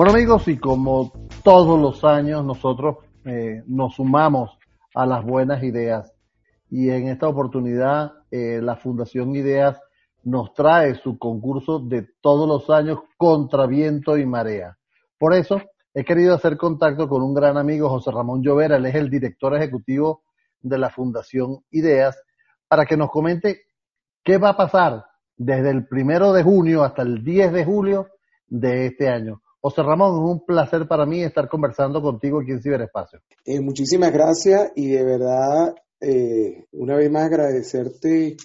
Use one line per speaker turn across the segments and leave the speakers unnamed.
Bueno amigos, y como todos los años nosotros eh, nos sumamos a las buenas ideas y en esta oportunidad eh, la Fundación Ideas nos trae su concurso de todos los años contra viento y marea. Por eso he querido hacer contacto con un gran amigo, José Ramón Llovera, él es el director ejecutivo de la Fundación Ideas, para que nos comente qué va a pasar desde el primero de junio hasta el 10 de julio de este año. José Ramón, un placer para mí estar conversando contigo aquí en Ciberespacio.
Eh, muchísimas gracias y de verdad, eh, una vez más agradecerte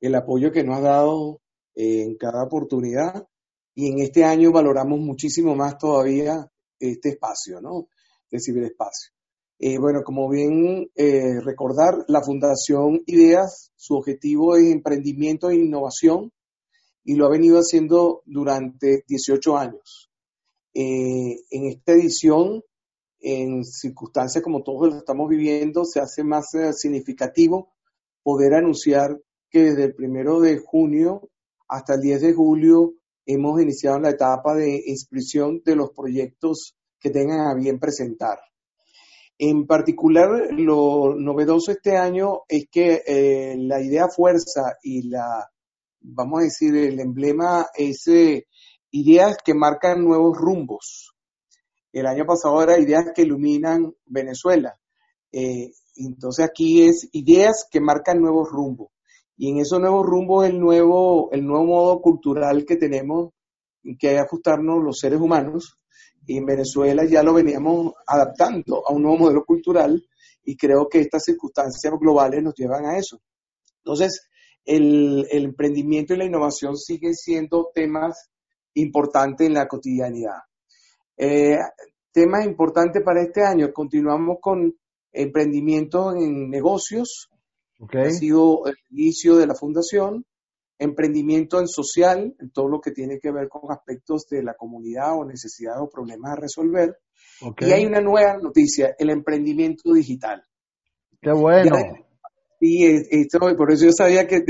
el apoyo que nos has dado eh, en cada oportunidad y en este año valoramos muchísimo más todavía este espacio, ¿no? De ciberespacio. bueno, como bien recordar, la Fundación Ideas, su objetivo es emprendimiento e innovación y lo ha venido haciendo durante 18 años. Eh, en esta edición, en circunstancias como todos lo estamos viviendo, se hace más eh, significativo poder anunciar que desde el primero de junio hasta el 10 de julio hemos iniciado la etapa de inscripción de los proyectos que tengan a bien presentar. En particular, lo novedoso este año es que eh, la idea fuerza y la, vamos a decir, el emblema es ideas que marcan nuevos rumbos. El año pasado era ideas que iluminan Venezuela. Eh, entonces aquí es ideas que marcan nuevos rumbos. Y en esos nuevos rumbos el nuevo, el nuevo modo cultural que tenemos que ajustarnos los seres humanos. Y en Venezuela ya lo veníamos adaptando a un nuevo modelo cultural y creo que estas circunstancias globales nos llevan a eso. Entonces, el, el emprendimiento y la innovación siguen siendo temas importante en la cotidianidad. Eh, temas importantes para este año, continuamos con emprendimiento en negocios, ha sido el inicio de la fundación, emprendimiento en social, en todo lo que tiene que ver con aspectos de la comunidad o necesidades o problemas a resolver. Y hay una nueva noticia, el emprendimiento digital.
Qué bueno.
Esto, por eso yo sabía que,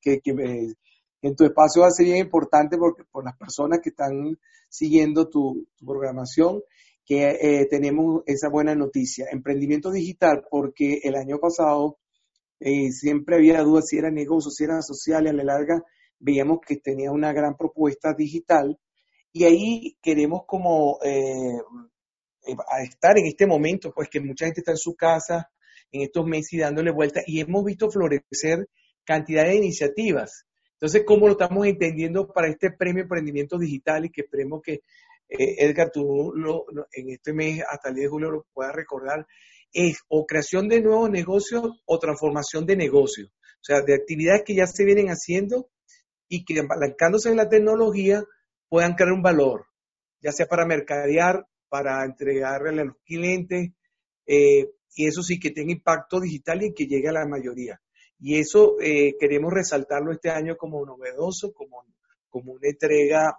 que, que, me, en tu espacio va a ser bien importante porque por las personas que están siguiendo tu, programación, que eh, tenemos esa buena noticia. Emprendimiento digital, porque el año pasado eh, siempre había dudas si era negocio, si era social, a la larga veíamos que tenía una gran propuesta digital. Y ahí queremos como eh, estar en este momento, pues que mucha gente está en su casa en estos meses y dándole vuelta y hemos visto florecer cantidad de iniciativas entonces, ¿cómo lo estamos entendiendo para este premio Emprendimiento Digital y que esperemos que eh, Edgar, tú lo, en este mes hasta el 10 de julio lo puedas recordar? Es o creación de nuevos negocios o transformación de negocios. O sea, de actividades que ya se vienen haciendo y que apalancándose en la tecnología puedan crear un valor, ya sea para mercadear, para entregarle a los clientes, eh, y eso sí que tenga impacto digital y que llegue a la mayoría. Y eso eh, queremos resaltarlo este año como novedoso, como, como una entrega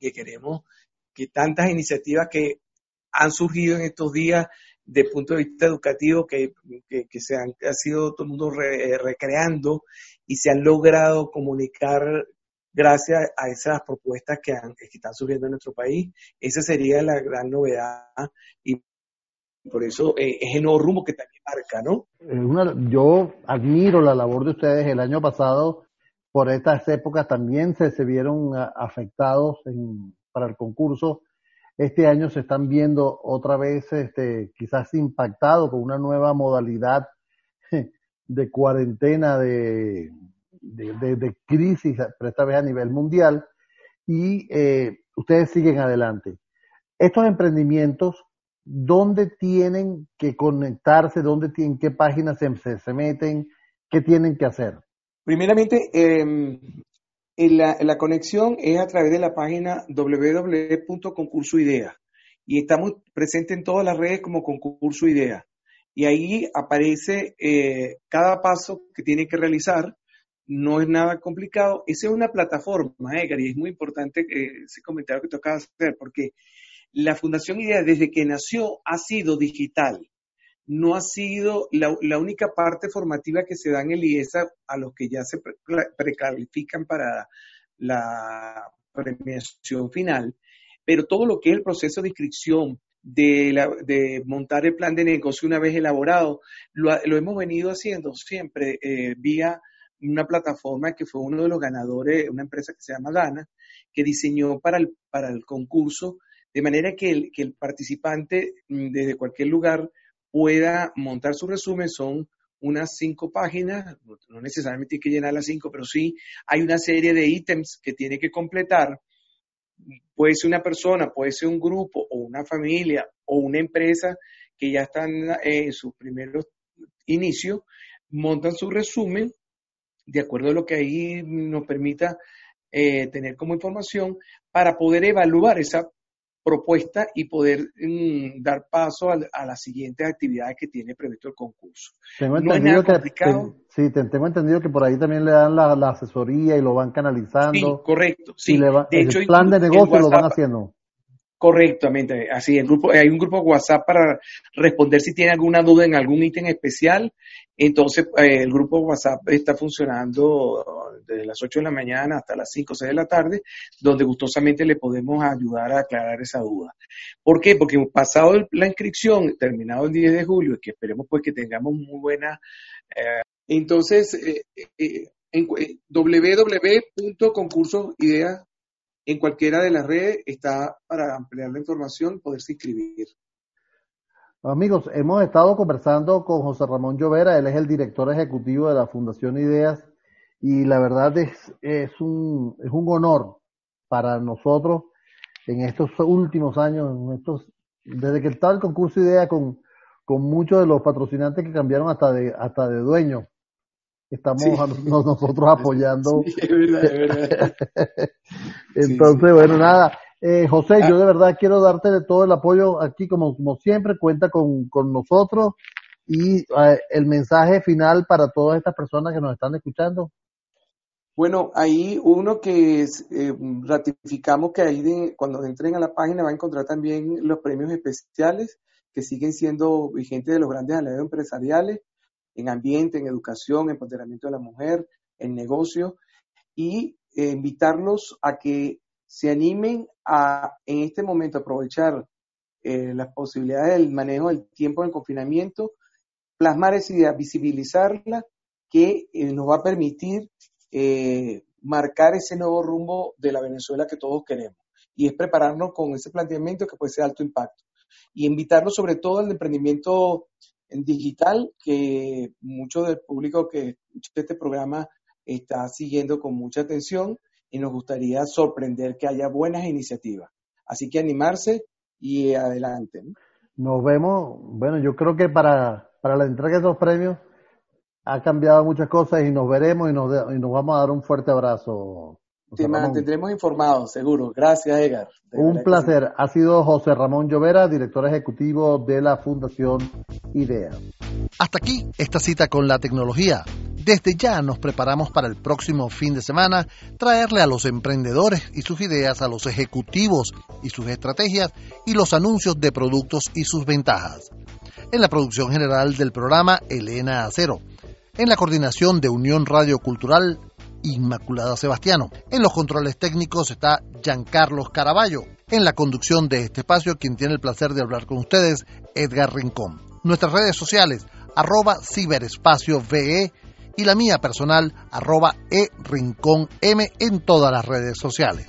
que queremos que tantas iniciativas que han surgido en estos días de punto de vista educativo que, que, se han ha sido todo el mundo recreando y se han logrado comunicar gracias a esas propuestas que, han, que están surgiendo en nuestro país. Esa sería la gran novedad por eso eh, es el nuevo rumbo que también marca, ¿no?
yo admiro la labor de ustedes. El año pasado, por estas épocas, también se, se vieron afectados para el concurso. Este año se están viendo otra vez, este, quizás impactados con una nueva modalidad de cuarentena, de, de, crisis, pero esta vez a nivel mundial. Y eh, ustedes siguen adelante. Estos emprendimientos dónde tienen que conectarse, dónde tienen, qué páginas se, se meten, qué tienen que hacer.
Primeramente, em, la, la, conexión es a través de la página www.concursoidea y estamos presentes en todas las redes como Concurso Idea. Y ahí aparece eh, cada paso que tiene que realizar. No es nada complicado. Esa es una plataforma, Edgar, y es muy importante ese comentario que tocaba hacer, porque la Fundación IDEA desde que nació ha sido digital. No ha sido la, única parte formativa que se da en el IESA a los que ya se precalifican para la premiación final. pero todo lo que es el proceso de inscripción, de, montar el plan de negocio una vez elaborado, lo, hemos venido haciendo siempre eh, vía una plataforma que fue uno de los ganadores, una empresa que se llama Gana, que diseñó para el concurso, de manera que el, que el participante mm, desde cualquier lugar pueda montar su resumen. Son unas cinco páginas, no necesariamente hay que llenar las cinco, pero sí hay una serie de ítems que tiene que completar. Puede ser una persona, puede ser un grupo o una familia o una empresa que ya están en sus primeros inicios, montan su resumen de acuerdo a lo que ahí nos permita eh, tener como información para poder evaluar esa propuesta y poder mm, dar paso a, las siguientes actividades que tiene previsto el concurso.
Tengo entendido que, sí, tengo entendido que por ahí también le dan la, asesoría y lo van canalizando. Sí,
correcto. Sí.
de el plan de negocio lo van haciendo.
Correctamente, así el grupo, hay un grupo WhatsApp para responder si tiene alguna duda en algún ítem especial. Entonces, eh, el grupo WhatsApp está funcionando desde las 8 de la mañana hasta las 5 o 6 de la tarde, donde gustosamente le podemos ayudar a aclarar esa duda. ¿Por qué? Porque pasado la inscripción, terminado el 10 de julio, y que esperemos pues que tengamos muy buena... Eh, entonces, eh, eh en www.concursosidea en cualquiera de las redes está para ampliar la información, poderse inscribir.
Amigos, hemos estado conversando con José Ramón Llovera, él es el director ejecutivo de la Fundación Ideas y la verdad es, es, un, es un honor para nosotros en estos últimos años, en estos, desde que estaba el concurso Ideas con, con muchos de los patrocinantes que cambiaron hasta de, hasta de dueño estamos nosotros apoyando. es verdad, es verdad. Entonces, bueno, nada. Eh, José, yo ah. de verdad quiero darte de todo el apoyo aquí, como, como siempre, cuenta con, con nosotros y eh, el mensaje final para todas estas personas que nos están escuchando.
Bueno, ahí uno que eh, ratificamos que ahí cuando entren a la página va a encontrar también los premios especiales que siguen siendo vigentes de los grandes aliados empresariales en ambiente, en educación, en empoderamiento de la mujer, en negocio, y eh, invitarlos a que se animen a, en este momento, aprovechar eh, las posibilidades del manejo del tiempo en confinamiento, plasmar esa idea, visibilizarla, que eh, nos va a permitir marcar ese nuevo rumbo de la Venezuela que todos queremos. Y es prepararnos con ese planteamiento que puede ser alto impacto. Y invitarlos sobre todo al emprendimiento en digital que mucho del público que escucha este programa está siguiendo con mucha atención y nos gustaría sorprender que haya buenas iniciativas. Así que animarse y adelante.
Nos vemos, bueno, yo creo que para, para la entrega de esos premios ha cambiado muchas cosas y nos veremos y nos, y nos vamos a dar un fuerte abrazo.
Te mantendremos informados, seguro. Gracias, Edgar.
Un placer. Ha sido José Ramón Llovera, director ejecutivo de la Fundación IDEA.
Hasta aquí esta cita con la tecnología. Desde ya nos preparamos para el próximo fin de semana traerle a los emprendedores y sus ideas, a los ejecutivos y sus estrategias y los anuncios de productos y sus ventajas. En la producción general del programa, Elena Acero. En la coordinación de Unión Radio Cultural, Inmaculada Sebastiano. En los controles técnicos está Giancarlos Caraballo. En la conducción de este espacio, quien tiene el placer de hablar con ustedes, Edgar Rincón. Nuestras redes sociales, arroba ciberespacio VE y la mía personal, arroba e rincón M en todas las redes sociales.